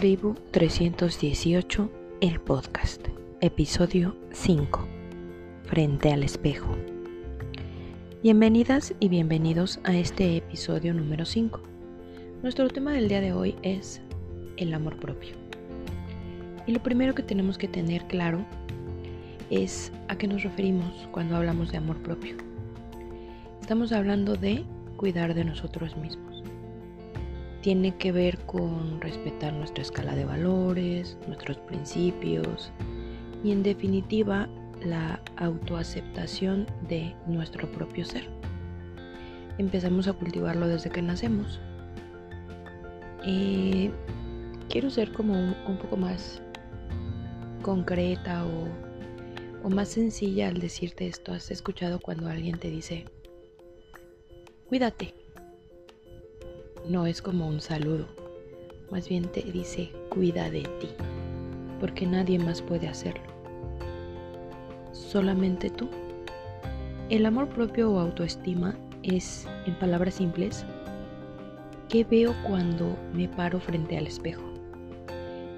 Tribu 318, el podcast, episodio 5, Frente al espejo. Bienvenidas y bienvenidos a este episodio número 5. Nuestro tema del día de hoy es el amor propio. Y lo primero que tenemos que tener claro es a qué nos referimos cuando hablamos de amor propio. Estamos hablando de cuidar de nosotros mismos tiene que ver con respetar nuestra escala de valores, nuestros principios y en definitiva la autoaceptación de nuestro propio ser. Empezamos a cultivarlo desde que nacemos. Quiero ser como un, poco más concreta o, o más sencilla al decirte esto. ¿Has escuchado cuando alguien te dice, cuídate? No es como un saludo, más bien te dice cuida de ti, porque nadie más puede hacerlo. Solamente tú. El amor propio o autoestima es, en palabras simples, ¿qué veo cuando me paro frente al espejo?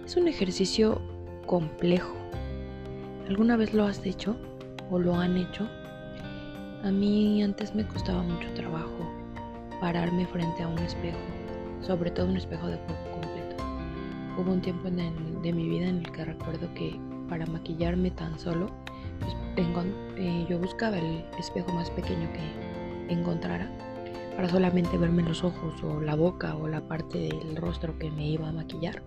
Es un ejercicio complejo. ¿Alguna vez lo has hecho o lo han hecho? A mí antes me costaba mucho trabajo pararme frente a un espejo, sobre todo un espejo de cuerpo completo. Hubo un tiempo en de mi vida en el que recuerdo que para maquillarme tan solo, pues, eh, yo buscaba el espejo más pequeño que encontrara para solamente verme los ojos o la boca o la parte del rostro que me iba a maquillar.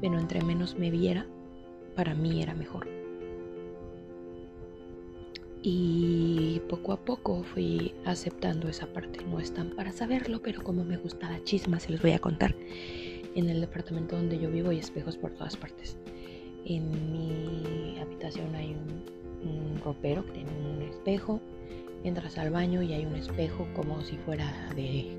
Pero entre menos me viera, para mí era mejor. Y poco a poco fui aceptando esa parte. No están para saberlo, pero como me gusta la chisma, se los voy a contar. En el departamento donde yo vivo hay espejos por todas partes. En mi habitación hay un, ropero que tiene un espejo. Entras al baño y hay un espejo como si fuera de,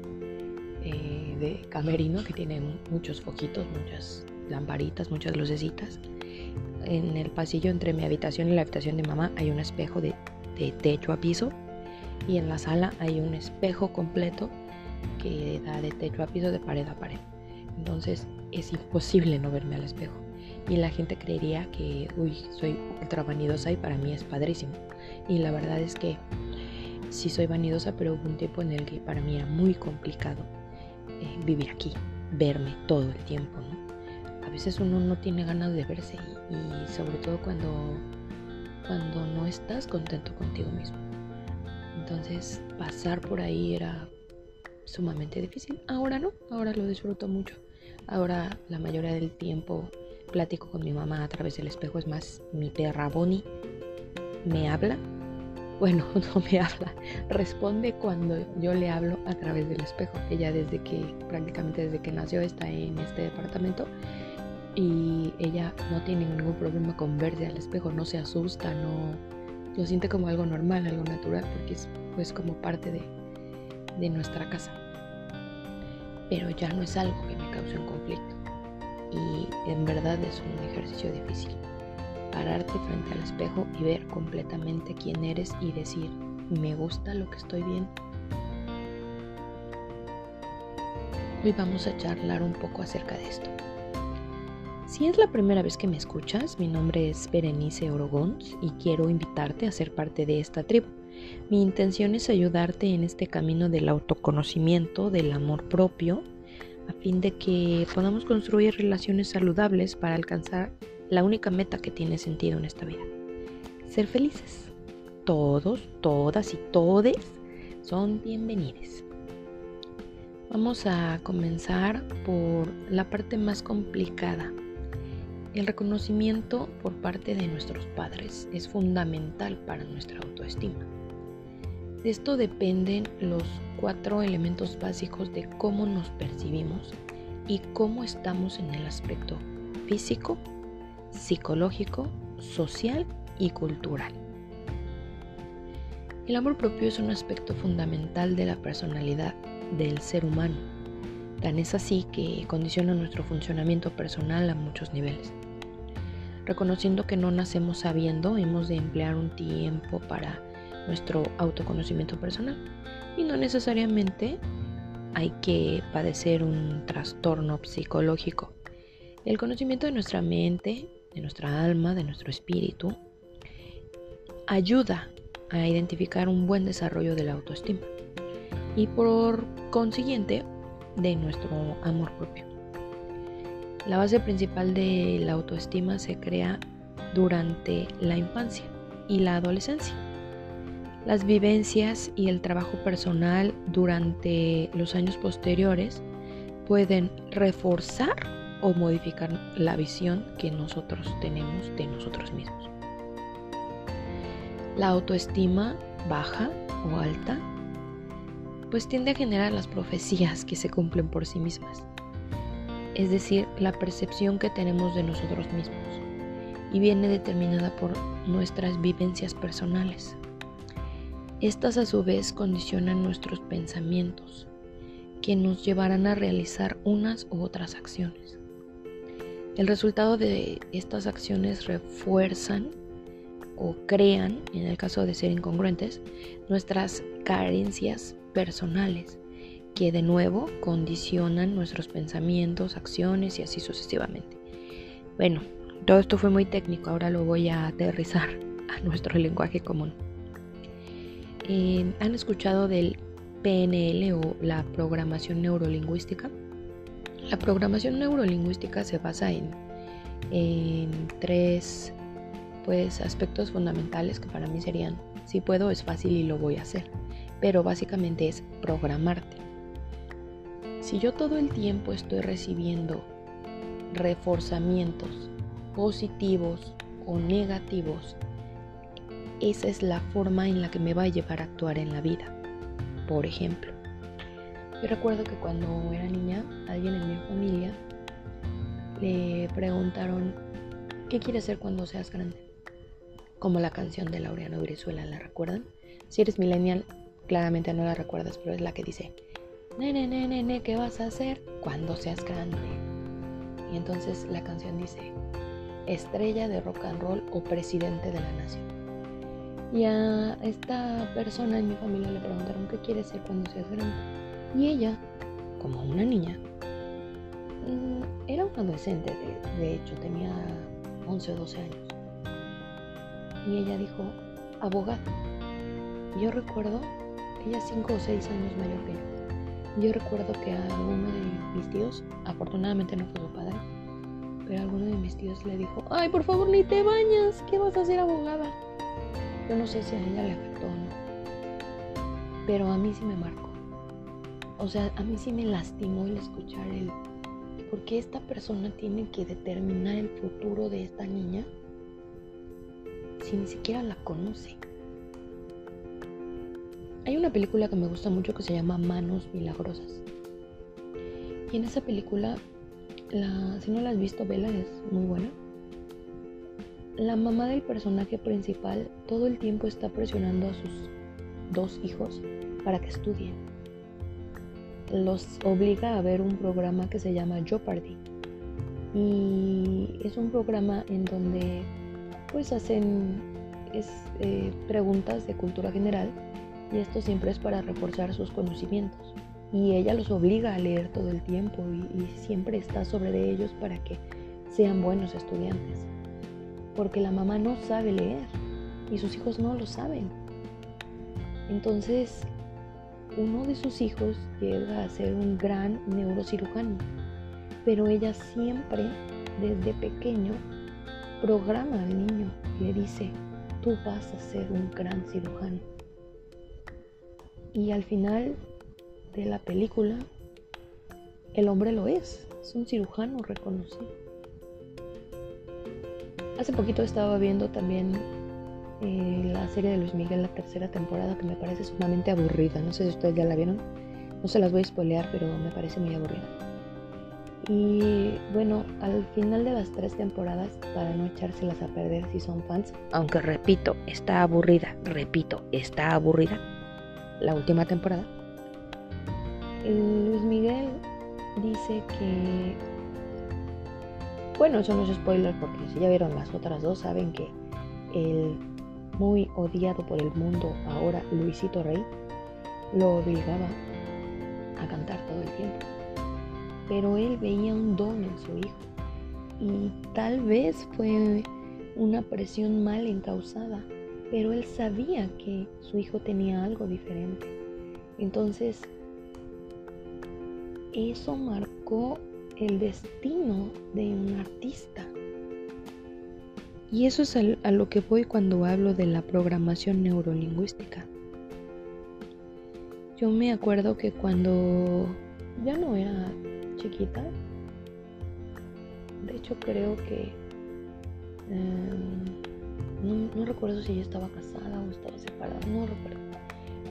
eh, de camerino que tiene muchos foquitos, muchas lamparitas, muchas lucecitas. En el pasillo entre mi habitación y la habitación de mamá hay un espejo de de techo a piso y en la sala hay un espejo completo que da de techo a piso de pared a pared. Entonces es imposible no verme al espejo. Y la gente creería que, uy, soy ultra vanidosa y para mí es padrísimo. Y la verdad es que sí soy vanidosa, pero hubo un tiempo en el que para mí era muy complicado eh, vivir aquí, verme todo el tiempo. A veces uno no tiene ganas de verse y sobre todo cuando cuando no estás contento contigo mismo. Entonces pasar por ahí era sumamente difícil. Ahora no, ahora lo disfruto mucho. Ahora la mayoría del tiempo platico con mi mamá a través del espejo. Es más, mi perra Bonnie me habla. Bueno, no me habla. Responde cuando yo le hablo a través del espejo. Ella desde que, prácticamente desde que nació, está en este departamento y ella no tiene ningún problema con verse al espejo, no se asusta, no lo siente como algo normal, algo natural, porque es pues como parte de, de nuestra casa. Pero ya no es algo que me cause un conflicto. Y en verdad es un ejercicio difícil. Pararte frente al espejo y ver completamente quién eres y decir, me gusta lo que estoy viendo. Hoy vamos a charlar un poco acerca de esto. Si es la primera vez que me escuchas, mi nombre es Berenice Orogons y quiero invitarte a ser parte de esta tribu. Mi intención es ayudarte en este camino del autoconocimiento, del amor propio, a fin de que podamos construir relaciones saludables para alcanzar la única meta que tiene sentido en esta vida. Ser felices. Todos, todas y todes son bienvenidos. Vamos a comenzar por la parte más complicada el reconocimiento por parte de nuestros padres es fundamental para nuestra autoestima. De esto dependen los cuatro elementos básicos de cómo nos percibimos y cómo estamos en el aspecto físico, psicológico, social y cultural. El amor propio es un aspecto fundamental de la personalidad del ser humano. Tan es así que condiciona nuestro funcionamiento personal a muchos niveles. Reconociendo que no nacemos sabiendo, hemos de emplear un tiempo para nuestro autoconocimiento personal. Y no necesariamente hay que padecer un trastorno psicológico. El conocimiento de nuestra mente, de nuestra alma, de nuestro espíritu, ayuda a identificar un buen desarrollo de la autoestima y por consiguiente de nuestro amor propio. La base principal de la autoestima se crea durante la infancia y la adolescencia. Las vivencias y el trabajo personal durante los años posteriores pueden reforzar o modificar la visión que nosotros tenemos de nosotros mismos. La autoestima baja o alta pues tiende a generar las profecías que se cumplen por sí mismas, es decir, la percepción que tenemos de nosotros mismos, y viene determinada por nuestras vivencias personales. Estas a su vez condicionan nuestros pensamientos, que nos llevarán a realizar unas u otras acciones. El resultado de estas acciones refuerzan o crean, en el caso de ser incongruentes, nuestras carencias personales que de nuevo condicionan nuestros pensamientos, acciones y así sucesivamente. Bueno, todo esto fue muy técnico, ahora lo voy a aterrizar a nuestro lenguaje común. Eh, ¿Han escuchado del PNL o la programación neurolingüística? La programación neurolingüística se basa en, en tres pues, aspectos fundamentales que para mí serían, si puedo, es fácil y lo voy a hacer pero básicamente es programarte. Si yo todo el tiempo estoy recibiendo reforzamientos positivos o negativos, esa es la forma en la que me va a llevar a actuar en la vida. Por ejemplo, yo recuerdo que cuando era niña, alguien en mi familia le preguntaron, ¿qué quieres ser cuando seas grande? Como la canción de Laureano Brizuela, ¿la recuerdan? Si eres millennial, Claramente no la recuerdas, pero es la que dice, nene, nene, nene, ¿qué vas a hacer cuando seas grande? Y entonces la canción dice, estrella de rock and roll o presidente de la nación. Y a esta persona en mi familia le preguntaron, ¿qué quieres ser cuando seas grande? Y ella, como una niña, mm, era un adolescente, de, de hecho, tenía 11 o 12 años. Y ella dijo, abogado. Yo recuerdo ella es 5 o 6 años mayor que yo. Yo recuerdo que a uno de mis tíos, afortunadamente no fue su padre, pero a alguno de mis tíos le dijo, ay, por favor, ni te bañas, ¿qué vas a hacer abogada? Yo no sé si a ella le afectó o no, pero a mí sí me marcó. O sea, a mí sí me lastimó el escuchar el, ¿por qué esta persona tiene que determinar el futuro de esta niña si ni siquiera la conoce? Hay una película que me gusta mucho que se llama Manos Milagrosas. Y en esa película, la, si no la has visto, vela, es muy buena. La mamá del personaje principal todo el tiempo está presionando a sus dos hijos para que estudien. Los obliga a ver un programa que se llama Jeopardy. Y es un programa en donde pues hacen eh, preguntas de cultura general y esto siempre es para reforzar sus conocimientos. Y ella los obliga a leer todo el tiempo y, siempre está sobre de ellos para que sean buenos estudiantes. Porque la mamá no sabe leer y sus hijos no lo saben. Entonces, uno de sus hijos llega a ser un gran neurocirujano, pero ella siempre, desde pequeño, programa al niño y le dice, tú vas a ser un gran cirujano. Y al final de la película, el hombre lo es, es un cirujano reconocido. Hace poquito estaba viendo también eh, la serie de Luis Miguel, la tercera temporada, que me parece sumamente aburrida. No sé si ustedes ya la vieron. No se las voy a spoilear, pero me parece muy aburrida. Y bueno, al final de las tres temporadas, para no echárselas a perder si son fans, aunque repito, está aburrida, repito, está aburrida la última temporada, Luis Miguel dice que, bueno, eso no es spoiler porque si ya vieron las otras dos, saben que el muy odiado por el mundo ahora Luisito Rey lo obligaba a cantar todo el tiempo. Pero él veía un don en su hijo y tal vez fue una presión mal encausada, pero él sabía que su hijo tenía algo diferente. Entonces, eso marcó el destino de un artista. Y eso es a lo que voy cuando hablo de la programación neurolingüística. Yo me acuerdo que cuando ya no era chiquita, de hecho creo que em, no, recuerdo si ella estaba casada o estaba separada, no recuerdo.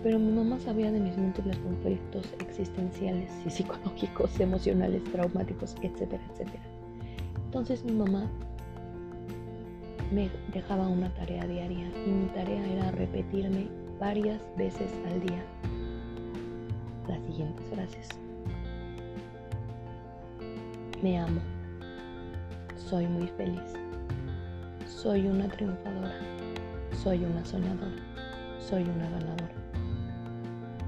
Pero mi mamá sabía de mis múltiples conflictos existenciales y psicológicos, emocionales, traumáticos, etcétera, etcétera. Entonces mi mamá me dejaba una tarea diaria y mi tarea era repetirme varias veces al día las siguientes frases. Me amo. Soy muy feliz. Soy una triunfadora. Soy una soñadora. Soy una ganadora.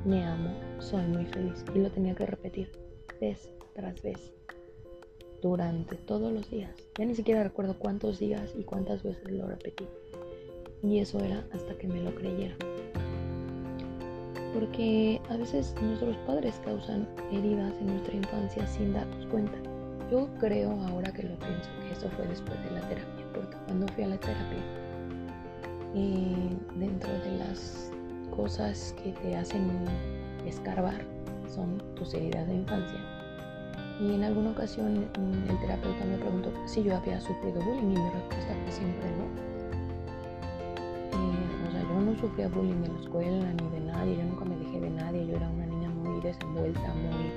Me amo. Soy muy feliz. Y lo tenía que repetir vez tras vez durante todos los días. Ya ni siquiera recuerdo cuántos días y cuántas veces lo repetí. Y eso era hasta que me lo creyera. Porque a veces nuestros padres causan heridas en nuestra infancia sin darnos cuenta. Yo creo ahora que lo pienso que eso fue después de la terapia, cuando fui a la terapia, eh, dentro de las cosas que te hacen escarbar son tus heridas de infancia y en alguna ocasión mm, el terapeuta me preguntó si yo había sufrido bullying y mi respuesta fue siempre no. O sea, yo no sufría bullying en la escuela ni de nadie, yo nunca me dejé de nadie, yo era una niña muy desenvuelta, muy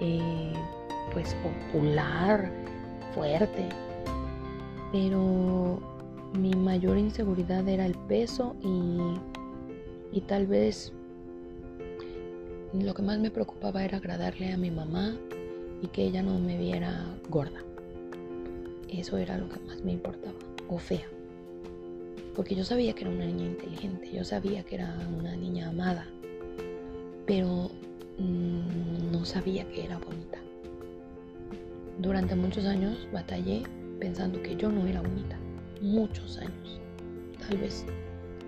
eh, pues popular, fuerte. Pero mi mayor inseguridad era el peso y, y tal vez lo que más me preocupaba era agradarle a mi mamá y que ella no me viera gorda. Eso era lo que más me importaba, o fea. Porque yo sabía que era una niña inteligente, yo sabía que era una niña amada, pero mm, no sabía que era bonita. Durante muchos años batallé pensando que yo no era bonita, muchos años, tal vez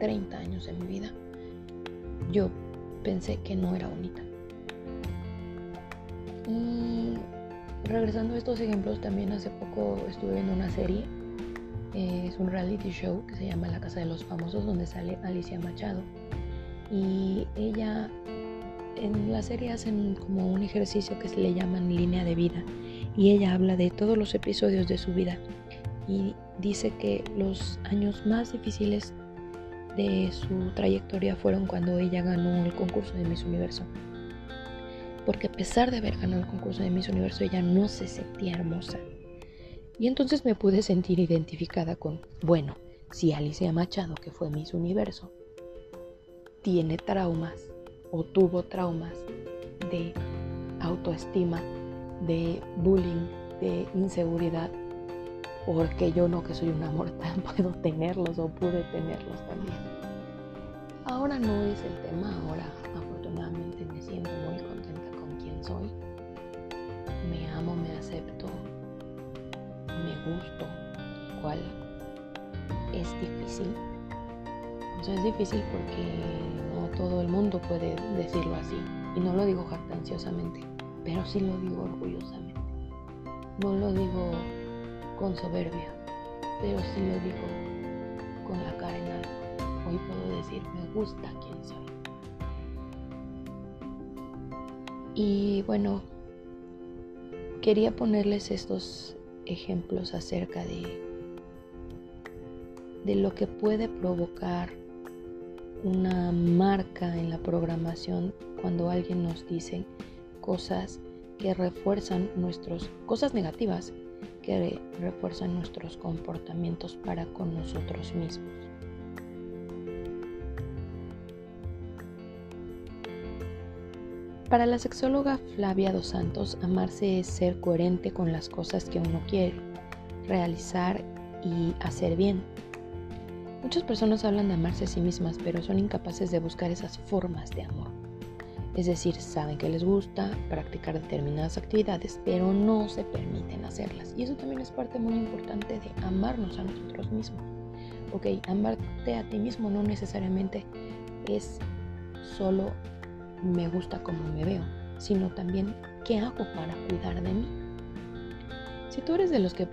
30 años de mi vida, yo pensé que no era bonita. Y regresando a estos ejemplos, también hace poco estuve viendo una serie, eh, es un reality show que se llama La Casa de los Famosos, donde sale Alicia Machado. Y ella, en la serie hacen como un ejercicio que se le llaman línea de vida. Y ella habla de todos los episodios de su vida. Y dice que los años más difíciles de su trayectoria fueron cuando ella ganó el concurso de Miss Universo porque a pesar de haber ganado el concurso de Miss Universo, ella no se sentía hermosa. Y entonces me pude sentir identificada con, bueno, si Alicia Machado, que fue Miss Universo, tiene traumas o tuvo traumas de autoestima, de bullying, de inseguridad, porque yo no que soy una mortal puedo tenerlos o pude tenerlos también. Ahora no es el tema, ahora afortunadamente me siento muy soy, me amo, me acepto, me gusto, cual es difícil. O sea, es difícil porque no todo el mundo puede decirlo así. Y no lo digo jactanciosamente, pero sí lo digo orgullosamente. No lo digo con soberbia, pero sí lo digo con la cara en alto. Hoy puedo decir, me gusta quien soy. Y bueno, quería ponerles estos ejemplos acerca de, de lo que puede provocar una marca en la programación cuando alguien nos dice cosas que refuerzan nuestros, cosas negativas que refuerzan nuestros comportamientos para con nosotros mismos. Para la sexóloga Flavia Dos Santos, amarse es ser coherente con las cosas que uno quiere, realizar y hacer bien. Muchas personas hablan de amarse a sí mismas, pero son incapaces de buscar esas formas de amor. Es decir, saben que les gusta practicar determinadas actividades, pero no se permiten hacerlas. Y eso también es parte muy importante de amarnos a nosotros mismos. Ok, amarte a ti mismo no necesariamente es solo me gusta como me veo, sino también qué hago para cuidar de mí. Si tú eres de los que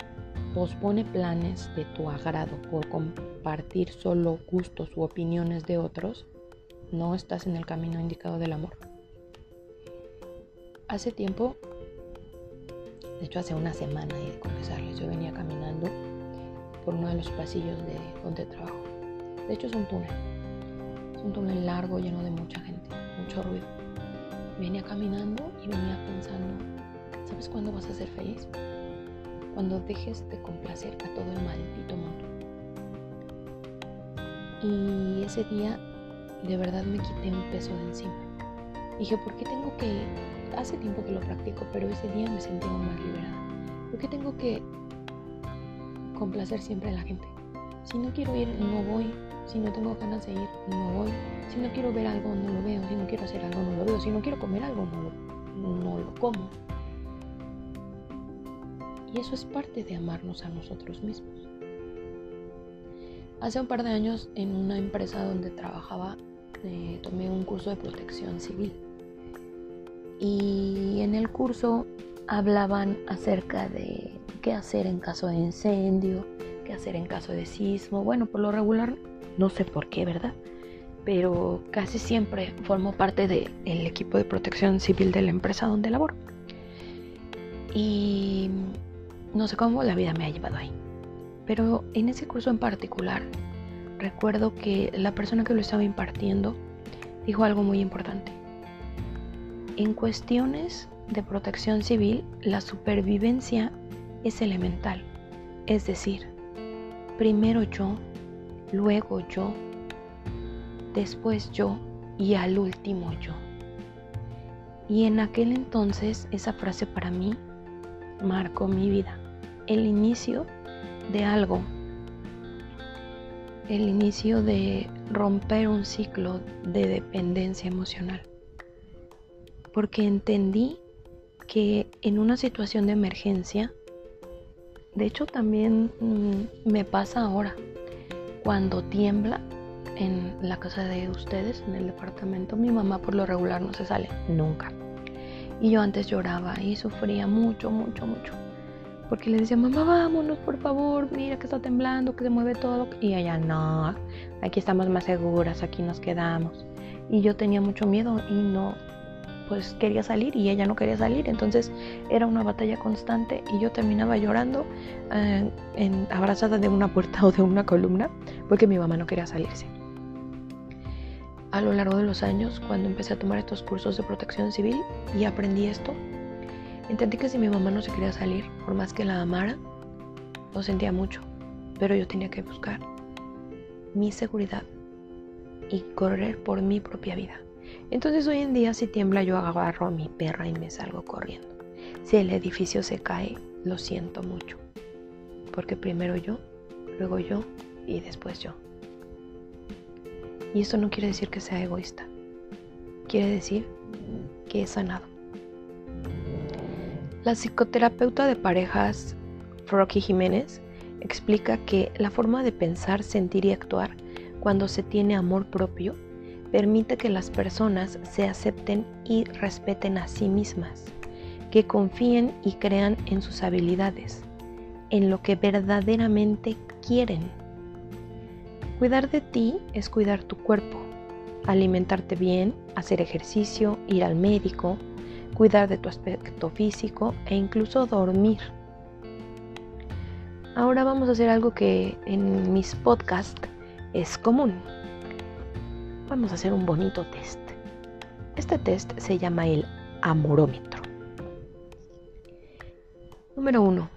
pospone planes de tu agrado por compartir solo gustos u opiniones de otros, no estás en el camino indicado del amor. Hace tiempo, de hecho hace una semana, y de confesarles, yo venía caminando por uno de los pasillos de donde trabajo. De hecho es un túnel. Es un túnel largo lleno de mucha gente, mucho ruido. Venía caminando y venía pensando, ¿sabes cuándo vas a ser feliz? Cuando dejes de complacer a todo el maldito mundo. Y ese día de verdad me quité un peso de encima. Dije, ¿por qué tengo que... Hace tiempo que lo practico, pero ese día me sentí más liberada. ¿Por qué tengo que complacer siempre a la gente? Si no quiero ir, no voy. Si no tengo ganas de ir, no voy. Si no quiero ver algo, no lo veo. Si no quiero hacer algo, no lo veo. Si no quiero comer algo, no lo, no lo como. Y eso es parte de amarnos a nosotros mismos. Hace un par de años en una empresa donde trabajaba eh, tomé un curso de protección civil. Y en el curso hablaban acerca de qué hacer en caso de incendio, qué hacer en caso de sismo. Bueno, por lo regular no sé por qué, ¿verdad? Pero casi siempre formo parte del equipo de protección civil de la empresa donde laboro. Y no sé cómo la vida me ha llevado ahí. Pero en ese curso en particular, recuerdo que la persona que lo estaba impartiendo dijo algo muy importante. En cuestiones de protección civil, la supervivencia es elemental. Es decir, primero yo, luego yo, después yo y al último yo. Y en aquel entonces esa frase para mí marcó mi vida, el inicio de algo, el inicio de romper un ciclo de dependencia emocional. Porque entendí que en una situación de emergencia, de hecho también mm, me pasa ahora, cuando tiembla en la casa de ustedes, en el departamento, mi mamá por lo regular no se sale, nunca. Y yo antes lloraba y sufría mucho, mucho, mucho. Porque le decía, mamá, vámonos, por favor, mira que está temblando, que se mueve todo. Y ella, no, aquí estamos más seguras, aquí nos quedamos. Y yo tenía mucho miedo y no, pues quería salir y ella no quería salir. Entonces era una batalla constante y yo terminaba llorando eh, abrazada de una puerta o de una columna porque mi mamá no quería salirse a lo largo de los años, cuando empecé a tomar estos cursos de protección civil y aprendí esto, entendí que si mi mamá no se quería salir, por más que la amara, lo sentía mucho, pero yo tenía que buscar mi seguridad y correr por mi propia vida. Entonces hoy en día si tiembla yo agarro a mi perra y me salgo corriendo. Si el edificio se cae, lo siento mucho, porque primero yo, luego yo y después yo. Y esto no quiere decir que sea egoísta. Quiere decir que he sanado. La psicoterapeuta de parejas, Rocky Jiménez, explica que la forma de pensar, sentir y actuar cuando se tiene amor propio permite que las personas se acepten y respeten a sí mismas, que confíen y crean en sus habilidades, en lo que verdaderamente quieren Cuidar de ti es cuidar tu cuerpo, alimentarte bien, hacer ejercicio, ir al médico, cuidar de tu aspecto físico e incluso dormir. Ahora vamos a hacer algo que en mis podcasts es común. Vamos a hacer un bonito test. Este test se llama el amorómetro. Número 1.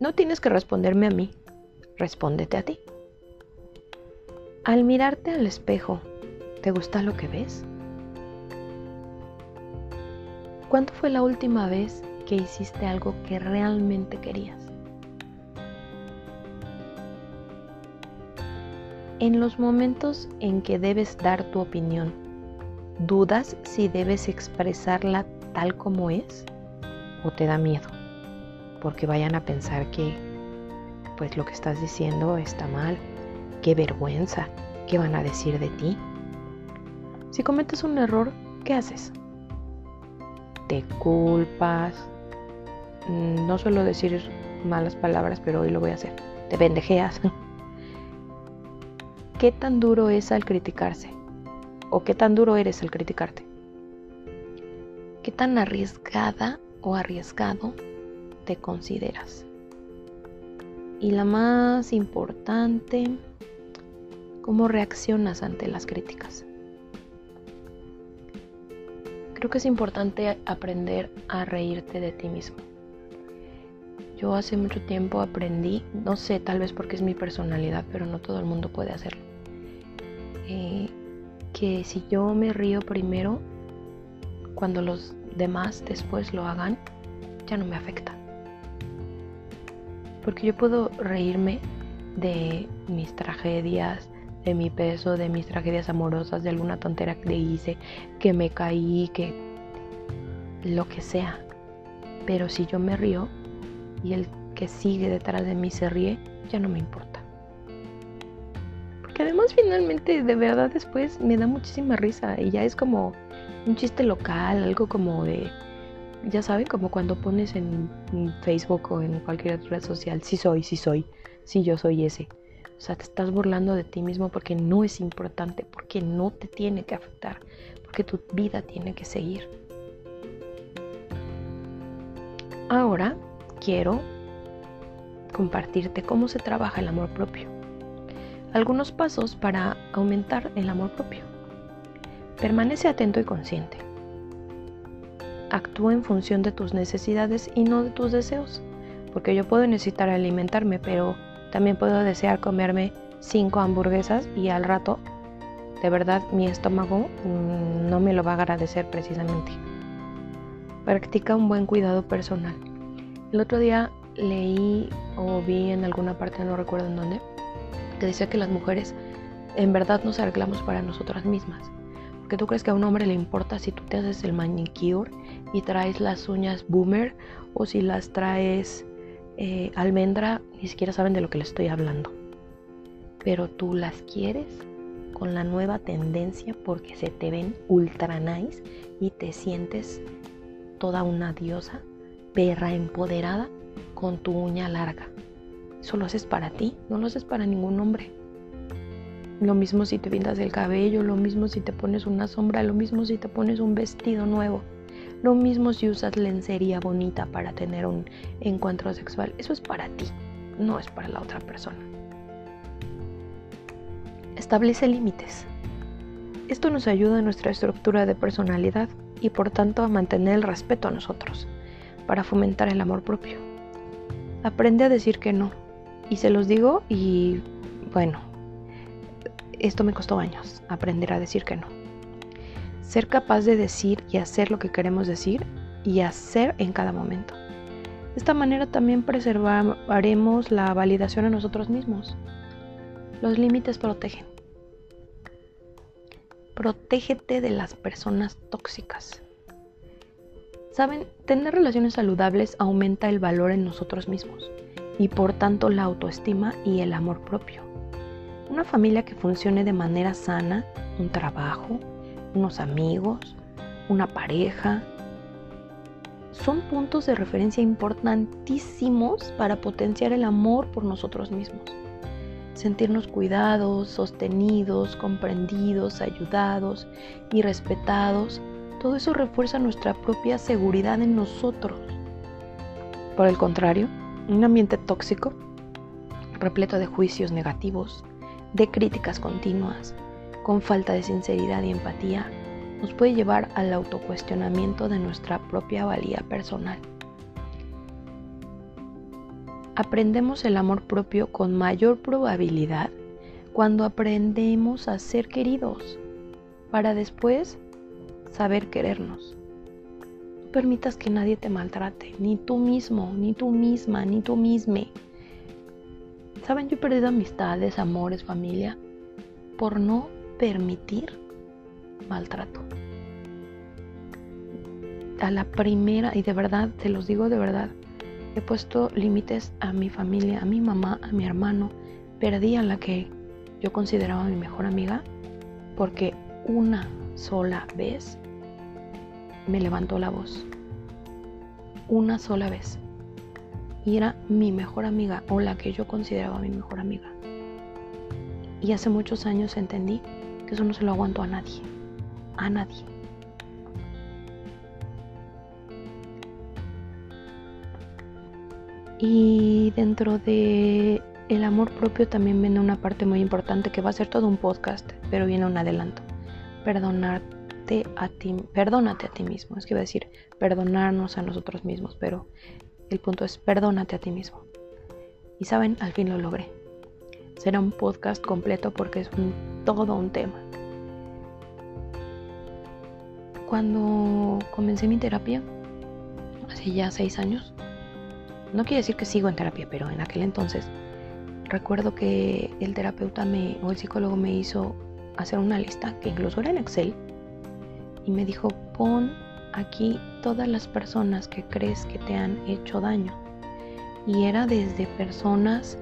No tienes que responderme a mí, respóndete a ti. Al mirarte al espejo, ¿te gusta lo que ves? ¿Cuándo fue la última vez que hiciste algo que realmente querías? En los momentos en que debes dar tu opinión, ¿Dudas si debes expresarla tal como es? ¿O te da miedo? Porque vayan a pensar que pues lo que estás diciendo está mal. Qué vergüenza. ¿Qué van a decir de ti? Si cometes un error, ¿qué haces? Te culpas. Mm, no suelo decir malas palabras, pero hoy lo voy a hacer. Te pendejeas. ¿Qué tan duro es al criticarse? ¿O qué tan duro eres al criticarte? ¿Qué tan arriesgada o arriesgado te consideras? Y la más importante, ¿cómo reaccionas ante las críticas? Creo que es importante aprender a reírte de ti mismo. Yo hace mucho tiempo aprendí, no sé, tal vez porque es mi personalidad, pero no todo el mundo puede hacerlo. Eh, que si yo me río primero, cuando los demás después lo hagan, ya no me afecta. Porque yo puedo reírme de mis tragedias, de mi peso, de mis tragedias amorosas, de alguna tontera que hice, que me caí, que lo que sea. Pero si yo me río y el que sigue detrás de mí se ríe, ya no me importa. Porque además finalmente de verdad después me da muchísima risa y ya es como un chiste local, algo como de, ya saben, como cuando pones en Facebook o en cualquier red social, sí soy, sí soy, sí yo soy ese. O sea, te estás burlando de ti mismo porque no es importante, porque no te tiene que afectar, porque tu vida tiene que seguir. Ahora quiero compartirte cómo se trabaja el amor propio. Algunos pasos para aumentar el amor propio. Permanece atento y consciente. Actúa en función de tus necesidades y no de tus deseos. Porque yo puedo necesitar alimentarme, pero también puedo desear comerme cinco hamburguesas y al rato, de verdad, mi estómago mm, no me lo va a agradecer precisamente. Practica un buen cuidado personal. El otro día leí o vi en alguna parte, no recuerdo en dónde, que decía que las mujeres en verdad nos arreglamos para nosotras mismas. Porque tú crees que a un hombre le importa si tú te haces el manicure y traes las uñas boomer o si las traes eh, almendra, ni siquiera saben de lo que le estoy hablando. Pero tú las quieres con la nueva tendencia porque se te ven ultra nice y te sientes toda una diosa, perra empoderada con tu uña larga. Eso lo haces para ti, no lo haces para ningún hombre. Lo mismo si te pintas el cabello, lo mismo si te pones una sombra, lo mismo si te pones un vestido nuevo. Lo mismo si usas lencería bonita para tener un encuentro sexual. Eso es para ti, no es para la otra persona. Establece límites. Esto nos ayuda en nuestra estructura de personalidad y por tanto a mantener el respeto a nosotros, para fomentar el amor propio. Aprende a decir que no. Y se los digo y bueno, esto me costó años, aprender a decir que no ser capaz de decir y hacer lo que queremos decir y hacer en cada momento. De esta manera también preservaremos la validación a nosotros mismos. Los límites protegen. Protégete de las personas tóxicas. Saben, tener relaciones saludables aumenta el valor en nosotros mismos y por tanto la autoestima y el amor propio. Una familia que funcione de manera sana, un trabajo, unos amigos, una pareja. Son puntos de referencia importantísimos para potenciar el amor por nosotros mismos. Sentirnos cuidados, sostenidos, comprendidos, ayudados y respetados, todo eso refuerza nuestra propia seguridad en nosotros. Por el contrario, un ambiente tóxico, repleto de juicios negativos, de críticas continuas, con falta de sinceridad y empatía, nos puede llevar al autocuestionamiento de nuestra propia valía personal. Aprendemos el amor propio con mayor probabilidad cuando aprendemos a ser queridos, para después saber querernos. Permitas que nadie te maltrate, ni tú mismo, ni tú misma, ni tú misme. Saben, yo he perdido amistades, amores, familia, por no permitir maltrato. a la primera, y de verdad, te los digo de verdad, he puesto límites a mi familia, a mi mamá, a mi hermano. Perdí a la que yo consideraba mi mejor amiga porque una sola vez me levantó la voz. Una sola vez. Y era mi mejor amiga o la que yo consideraba mi mejor amiga. Y hace muchos años entendí que eso no se lo aguanto a nadie. A nadie. Y dentro de el amor propio también viene una parte muy importante que va a ser todo un podcast, pero viene un adelanto. Perdonarte a ti, perdónate a ti mismo. Es que iba a decir perdonarnos a nosotros mismos, pero el punto es perdónate a ti mismo. Y saben, al fin lo logré. Será un podcast completo porque es todo un tema. Cuando comencé mi terapia, hace ya seis años, no quiere decir que sigo en terapia, pero en aquel entonces recuerdo que el terapeuta me, o el psicólogo me hizo hacer una lista, que incluso era en Excel, y me dijo, pon aquí todas las personas que crees que te han hecho daño. Y era desde personas,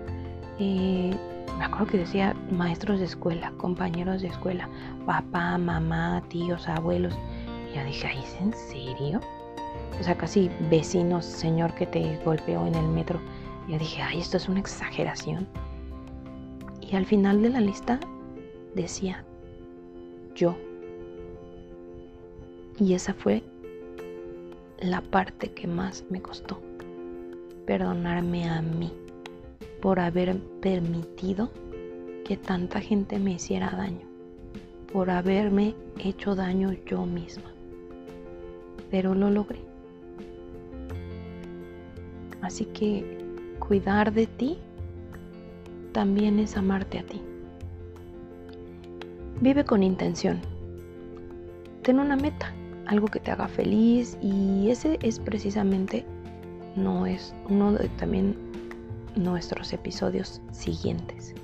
eh, me acuerdo que decía maestros de escuela, compañeros de escuela, papá, mamá, tíos, abuelos. Y yo dije, ¿es en serio? o sea, casi vecinos, señor que te golpeó en el metro. Y yo dije, ay, esto es una exageración. Y al final de la lista decía, yo. Y esa fue la parte que más me costó. Perdonarme a mí por haber permitido que tanta gente me hiciera daño. Por haberme hecho daño yo misma. Pero lo logré. Así que cuidar de ti también es amarte a ti. Vive con intención. Ten una meta, algo que te haga feliz y ese es precisamente no es uno de también nuestros episodios siguientes.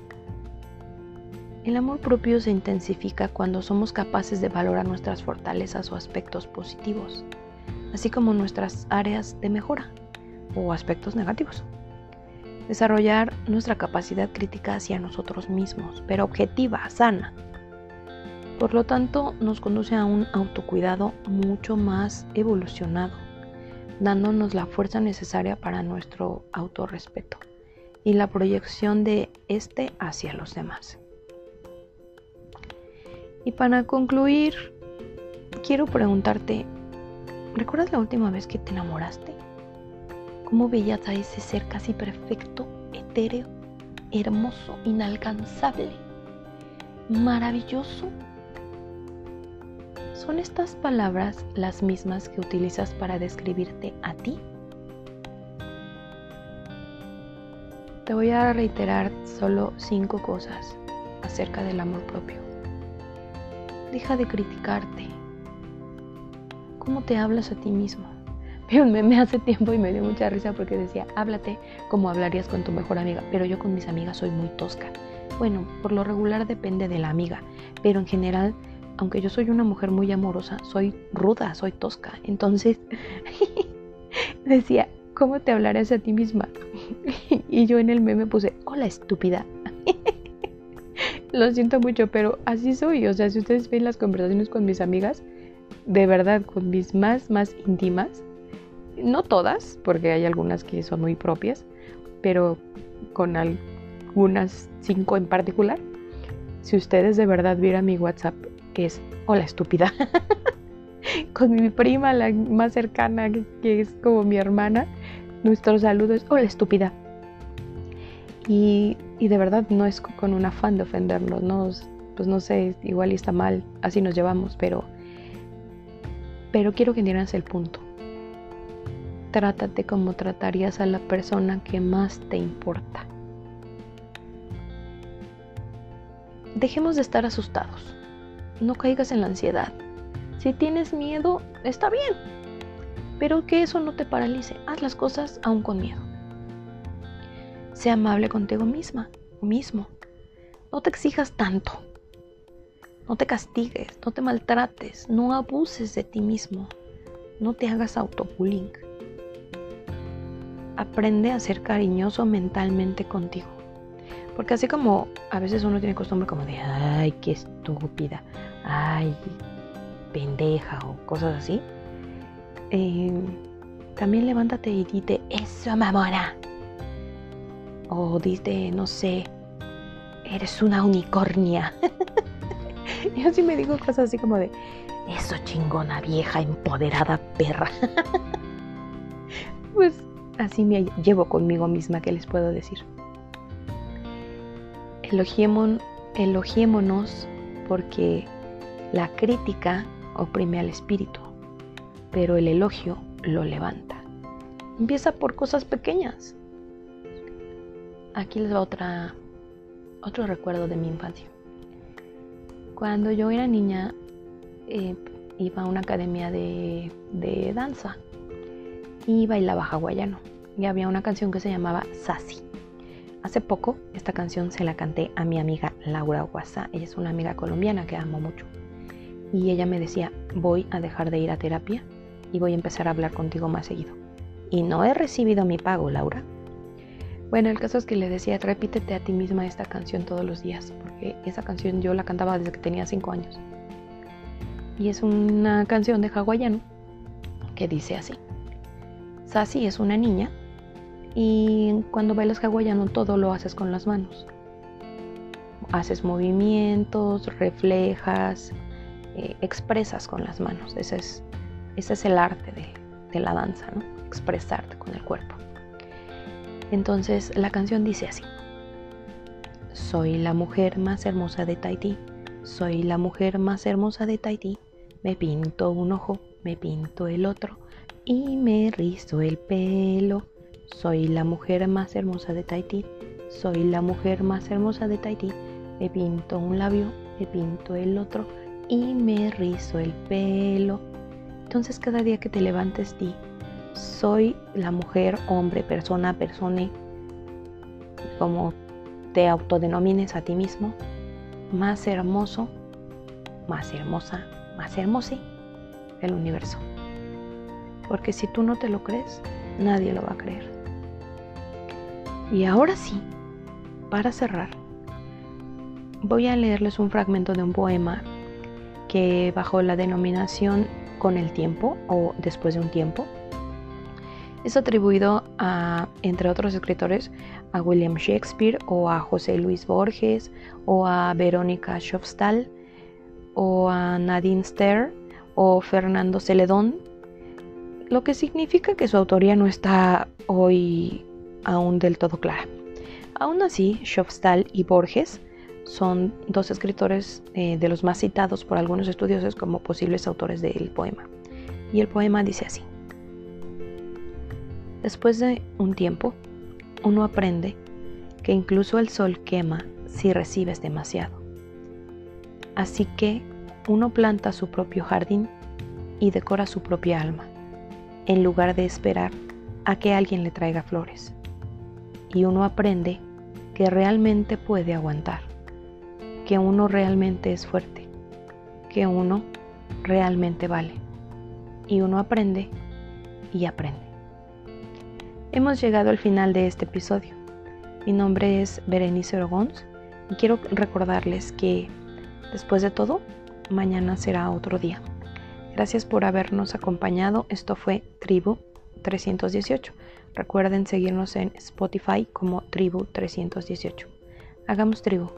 El amor propio se intensifica cuando somos capaces de valorar nuestras fortalezas o aspectos positivos, así como nuestras áreas de mejora o aspectos negativos. Desarrollar nuestra capacidad crítica hacia nosotros mismos, pero objetiva, sana. Por lo tanto, nos conduce a un autocuidado mucho más evolucionado, dándonos la fuerza necesaria para nuestro autorrespeto y la proyección de este hacia los demás. Y para concluir, quiero preguntarte, ¿recuerdas la última vez que te enamoraste? ¿Cómo veías a ese ser casi perfecto, etéreo, hermoso, inalcanzable, maravilloso? ¿Son estas palabras las mismas que utilizas para describirte a ti? Te voy a reiterar solo cinco cosas acerca del amor propio. Deja de criticarte. ¿Cómo te hablas a ti mismo? Vi meme hace tiempo y me dio mucha risa porque decía, háblate como hablarías con tu mejor amiga, pero yo con mis amigas soy muy tosca. Bueno, por lo regular depende de la amiga, pero en general, aunque yo soy una mujer muy amorosa, soy ruda, soy tosca. Entonces, decía, ¿cómo te hablarás a ti misma? y yo en el meme puse, hola estúpida. Lo siento mucho, pero así soy. O sea, si ustedes ven las conversaciones con mis amigas, de verdad, con mis más, más íntimas, no todas, porque hay algunas que son muy propias, pero con algunas cinco en particular. Si ustedes de verdad vieran mi WhatsApp, es hola estúpida. con mi prima, la más cercana, que es como mi hermana, nuestro saludo es hola estúpida. Y, de verdad no es con un afán de ofendernos, no, pues no sé, igual está mal, así nos llevamos, pero, pero quiero que entiendas el punto. Trátate como tratarías a la persona que más te importa. Dejemos de estar asustados. No caigas en la ansiedad. Si tienes miedo, está bien. Pero que eso no te paralice. Haz las cosas aún con miedo. Sea amable contigo misma mismo. No te exijas tanto. No te castigues, no te maltrates, no abuses de ti mismo. no te hagas autobullying. Aprende a ser cariñoso mentalmente contigo. Porque así como a veces uno tiene costumbre como de, ay, qué estúpida, ay, pendeja o cosas así, eh, también levántate y dite, eso mamona. O dite, no sé, eres una unicornia. y así me digo cosas así como de, eso chingona vieja, empoderada perra. pues así me llevo conmigo misma, ¿qué les puedo decir? elogiémonos porque la crítica oprime al espíritu, pero el elogio lo levanta. Empieza por cosas pequeñas. Aquí les va otra, otro recuerdo de mi infancia. Cuando yo era niña, eh, iba a una academia de, de danza y bailaba hawaiano. Y había una canción que se llamaba Sassy. Hace poco esta canción se la canté a mi amiga Laura Guasa. Ella es una amiga colombiana que amo mucho. Y ella me decía, voy a dejar de ir a terapia y voy a empezar a hablar contigo más seguido. Y no he recibido mi pago, Laura. Bueno, el caso es que le decía, repítete a ti misma esta canción todos los días, porque esa canción yo la cantaba desde que tenía 5 años. Y es una canción de hawaiano que dice así. Sassy es una niña y cuando bailas hawaiano todo lo haces con las manos. Haces movimientos, reflejas, eh, expresas con las manos. Ese es, ese es el arte de, de la danza, ¿no? expresarte con el cuerpo. Entonces la canción dice así. Soy la mujer más hermosa de Tahití. Soy la mujer más hermosa de Tahití. Me pinto un ojo, me pinto el otro y me rizo el pelo. Soy la mujer más hermosa de Tahití. Soy la mujer más hermosa de Tahití. Me pinto un labio, me pinto el otro y me rizo el pelo. Entonces cada día que te levantes di, soy la mujer, hombre, persona, persona, como te autodenomines a ti mismo, más hermoso, más hermosa, más hermosa del universo. Porque si tú no te lo crees, nadie lo va a creer. Y ahora sí, para cerrar, voy a leerles un fragmento de un poema que bajo la denominación con el tiempo o después de un tiempo es atribuido a, entre otros escritores, a William Shakespeare o a José Luis Borges o a Verónica Schofstall o a Nadine Ster o Fernando Celedón, lo que significa que su autoría no está hoy aún del todo clara. Aún así, Schofstall y Borges son dos escritores eh, de los más citados por algunos estudiosos como posibles autores del poema. Y el poema dice así. Después de un tiempo, uno aprende que incluso el sol quema si recibes demasiado. Así que uno planta su propio jardín y decora su propia alma, en lugar de esperar a que alguien le traiga flores. Y uno aprende que realmente puede aguantar, que uno realmente es fuerte, que uno realmente vale. Y uno aprende y aprende. Hemos llegado al final de este episodio. Mi nombre es Berenice Orogons y quiero recordarles que, después de todo, mañana será otro día. Gracias por habernos acompañado. Esto fue Tribu 318. Recuerden seguirnos en Spotify como Tribu 318. Hagamos tribu.